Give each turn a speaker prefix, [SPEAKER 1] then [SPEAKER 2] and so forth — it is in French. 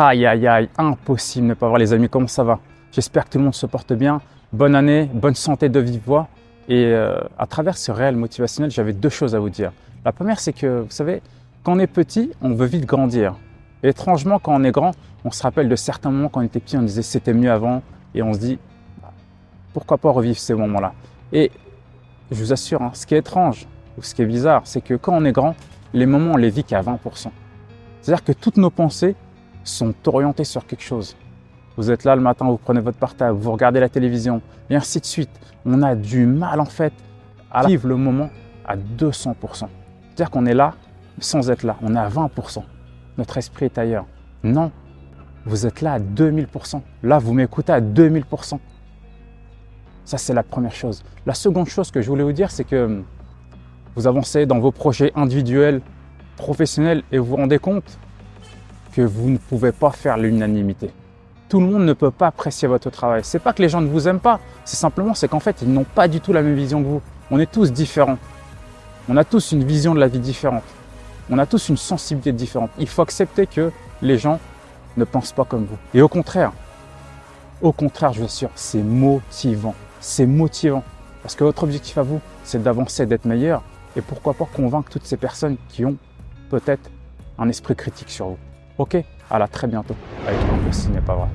[SPEAKER 1] Aïe aïe aïe, impossible de ne pas voir les amis, comment ça va? J'espère que tout le monde se porte bien. Bonne année, bonne santé de vive voix. Et euh, à travers ce réel motivationnel, j'avais deux choses à vous dire. La première, c'est que, vous savez, quand on est petit, on veut vite grandir. Et étrangement, quand on est grand, on se rappelle de certains moments quand on était petit, on disait c'était mieux avant. Et on se dit, pourquoi pas revivre ces moments-là? Et je vous assure, hein, ce qui est étrange ou ce qui est bizarre, c'est que quand on est grand, les moments, on les vit qu'à 20%. C'est-à-dire que toutes nos pensées sont orientées sur quelque chose. Vous êtes là le matin, vous prenez votre portable, vous regardez la télévision, et ainsi de suite. On a du mal en fait à vivre le moment à 200%. C'est-à-dire qu'on est là sans être là, on est à 20%. Notre esprit est ailleurs. Non, vous êtes là à 2000%. Là, vous m'écoutez à 2000%. Ça, c'est la première chose. La seconde chose que je voulais vous dire, c'est que vous avancez dans vos projets individuels, professionnels, et vous vous rendez compte que vous ne pouvez pas faire l'unanimité. Tout le monde ne peut pas apprécier votre travail. C'est pas que les gens ne vous aiment pas, c'est simplement c'est qu'en fait ils n'ont pas du tout la même vision que vous. On est tous différents. On a tous une vision de la vie différente. On a tous une sensibilité différente. Il faut accepter que les gens ne pensent pas comme vous. Et au contraire, au contraire, je vous assure, c'est motivant. C'est motivant. Parce que votre objectif à vous, c'est d'avancer, d'être meilleur. Et pourquoi pas convaincre toutes ces personnes qui ont peut-être un esprit critique sur vous. Ok À la très bientôt avec un ce n'est pas vrai.